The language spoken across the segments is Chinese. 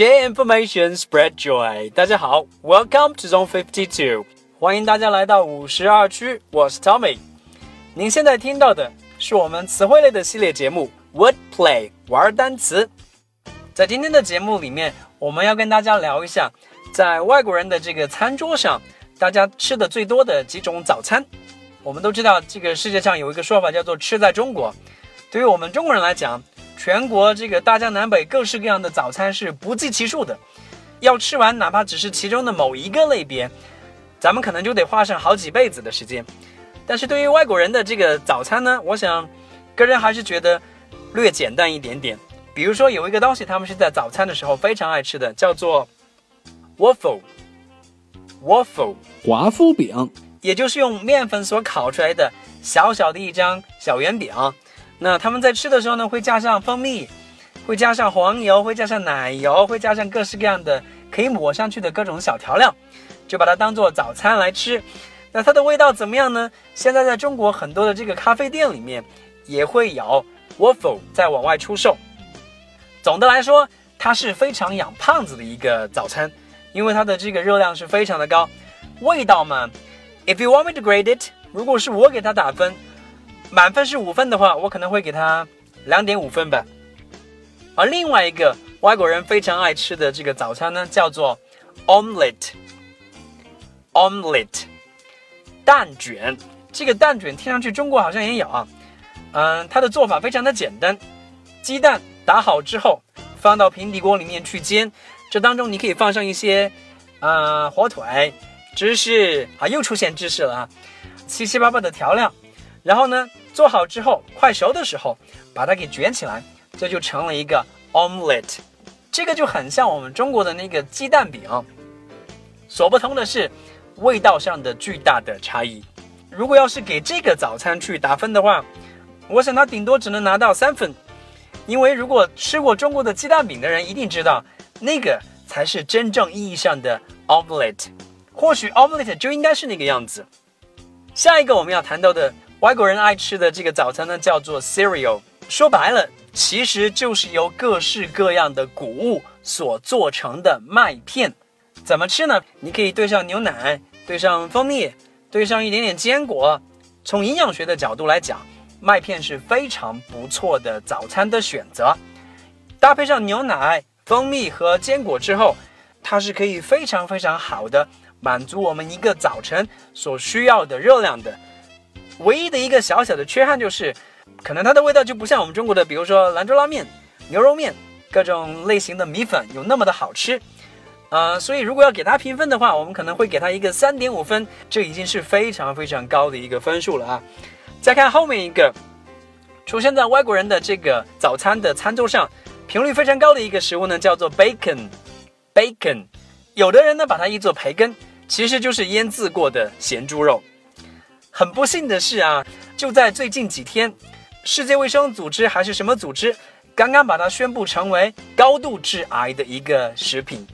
Share information, spread joy。大家好，Welcome to Zone Fifty Two，欢迎大家来到五十二区，我是 Tommy。您现在听到的是我们词汇类的系列节目 Word Play 玩单词。在今天的节目里面，我们要跟大家聊一下，在外国人的这个餐桌上，大家吃的最多的几种早餐。我们都知道，这个世界上有一个说法叫做“吃在中国”。对于我们中国人来讲，全国这个大江南北各式各样的早餐是不计其数的，要吃完哪怕只是其中的某一个类别，咱们可能就得花上好几辈子的时间。但是对于外国人的这个早餐呢，我想个人还是觉得略简单一点点。比如说有一个东西，他们是在早餐的时候非常爱吃的，叫做 waffle，waffle 华夫饼，也就是用面粉所烤出来的小小的一张小圆饼。那他们在吃的时候呢，会加上蜂蜜，会加上黄油，会加上奶油，会加上各式各样的可以抹上去的各种小调料，就把它当做早餐来吃。那它的味道怎么样呢？现在在中国很多的这个咖啡店里面也会有 waffle 在往外出售。总的来说，它是非常养胖子的一个早餐，因为它的这个热量是非常的高。味道嘛，if you want me to grade it，如果是我给它打分。满分是五分的话，我可能会给他两点五分吧。而另外一个外国人非常爱吃的这个早餐呢，叫做 omelette，omelette 蛋卷。这个蛋卷听上去中国好像也有啊，嗯，它的做法非常的简单，鸡蛋打好之后放到平底锅里面去煎，这当中你可以放上一些啊火腿、芝士啊，又出现芝士了啊，七七八八的调料，然后呢。做好之后，快熟的时候，把它给卷起来，这就成了一个 omelette。这个就很像我们中国的那个鸡蛋饼，所不同的是味道上的巨大的差异。如果要是给这个早餐去打分的话，我想它顶多只能拿到三分，因为如果吃过中国的鸡蛋饼的人一定知道，那个才是真正意义上的 omelette。或许 omelette 就应该是那个样子。下一个我们要谈到的。外国人爱吃的这个早餐呢，叫做 cereal。说白了，其实就是由各式各样的谷物所做成的麦片。怎么吃呢？你可以兑上牛奶，兑上蜂蜜，兑上一点点坚果。从营养学的角度来讲，麦片是非常不错的早餐的选择。搭配上牛奶、蜂蜜和坚果之后，它是可以非常非常好的满足我们一个早晨所需要的热量的。唯一的一个小小的缺憾就是，可能它的味道就不像我们中国的，比如说兰州拉面、牛肉面各种类型的米粉有那么的好吃，呃，所以如果要给它评分的话，我们可能会给它一个三点五分，这已经是非常非常高的一个分数了啊。再看后面一个出现在外国人的这个早餐的餐桌上频率非常高的一个食物呢，叫做 bacon，bacon，有的人呢把它译作培根，其实就是腌制过的咸猪肉。很不幸的是啊，就在最近几天，世界卫生组织还是什么组织，刚刚把它宣布成为高度致癌的一个食品。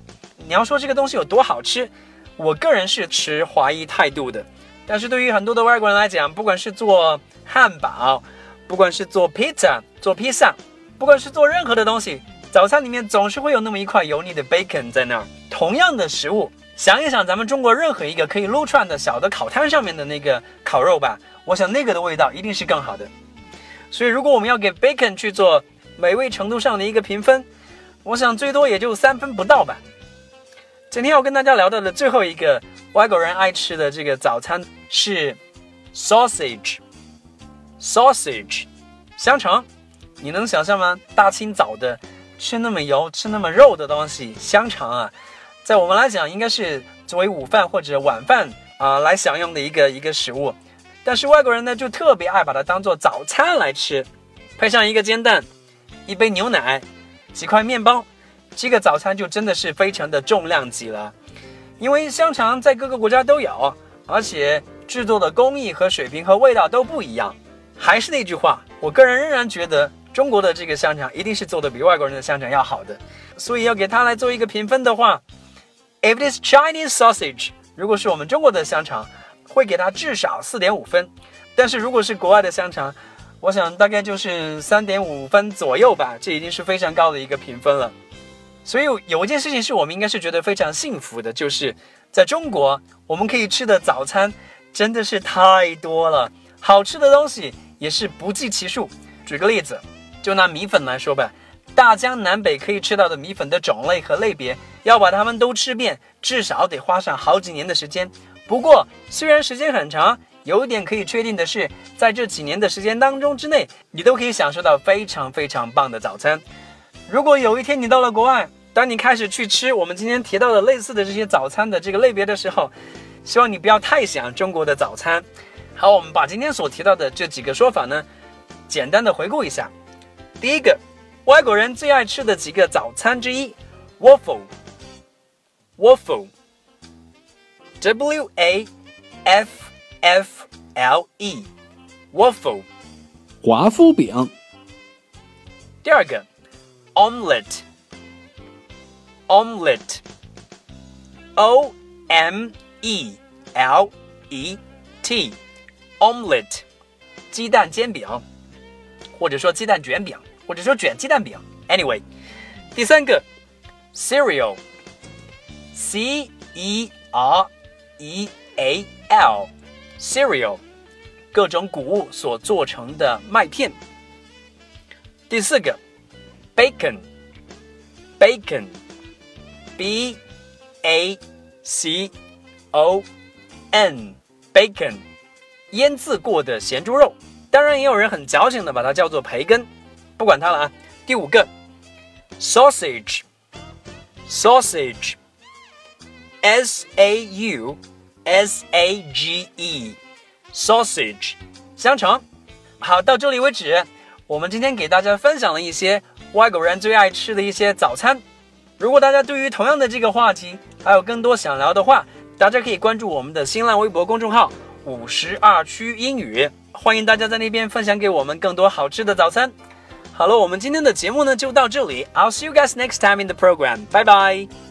你要说这个东西有多好吃，我个人是持怀疑态度的。但是对于很多的外国人来讲，不管是做汉堡，不管是做披萨、做披萨，不管是做任何的东西，早餐里面总是会有那么一块油腻的 bacon 在那儿。同样的食物。想一想，咱们中国任何一个可以撸串的小的烤摊上面的那个烤肉吧，我想那个的味道一定是更好的。所以，如果我们要给 bacon 去做美味程度上的一个评分，我想最多也就三分不到吧。今天要跟大家聊到的最后一个外国人爱吃的这个早餐是 sausage，sausage，香肠。你能想象吗？大清早的吃那么油、吃那么肉的东西，香肠啊！在我们来讲，应该是作为午饭或者晚饭啊来享用的一个一个食物，但是外国人呢就特别爱把它当做早餐来吃，配上一个煎蛋，一杯牛奶，几块面包，这个早餐就真的是非常的重量级了。因为香肠在各个国家都有，而且制作的工艺和水平和味道都不一样。还是那句话，我个人仍然觉得中国的这个香肠一定是做的比外国人的香肠要好的，所以要给它来做一个评分的话。If it is Chinese sausage，如果是我们中国的香肠，会给它至少四点五分。但是如果是国外的香肠，我想大概就是三点五分左右吧。这已经是非常高的一个评分了。所以有一件事情是我们应该是觉得非常幸福的，就是在中国我们可以吃的早餐真的是太多了，好吃的东西也是不计其数。举个例子，就拿米粉来说吧，大江南北可以吃到的米粉的种类和类别，要把它们都吃遍，至少得花上好几年的时间。不过虽然时间很长，有一点可以确定的是，在这几年的时间当中之内，你都可以享受到非常非常棒的早餐。如果有一天你到了国外，当你开始去吃我们今天提到的类似的这些早餐的这个类别的时候，希望你不要太想中国的早餐。好，我们把今天所提到的这几个说法呢，简单的回顾一下。第一个，外国人最爱吃的几个早餐之一，waffle，waffle，w a f f l e，waffle，华夫饼。第二个，omelette。omelette, o m e l e t, omelette，鸡蛋煎饼，或者说鸡蛋卷饼，或者说卷鸡蛋饼。Anyway，第三个，cereal, c e r e a l, cereal，各种谷物所做成的麦片。第四个，bacon, bacon。B A C O N，bacon，腌制过的咸猪肉。当然，也有人很矫情的把它叫做培根。不管它了啊。第五个，sausage，sausage，S A U S A G E，sausage，香肠。好，到这里为止，我们今天给大家分享了一些外国人最爱吃的一些早餐。如果大家对于同样的这个话题还有更多想聊的话，大家可以关注我们的新浪微博公众号“五十二区英语”，欢迎大家在那边分享给我们更多好吃的早餐。好了，我们今天的节目呢就到这里，I'll see you guys next time in the program，拜拜。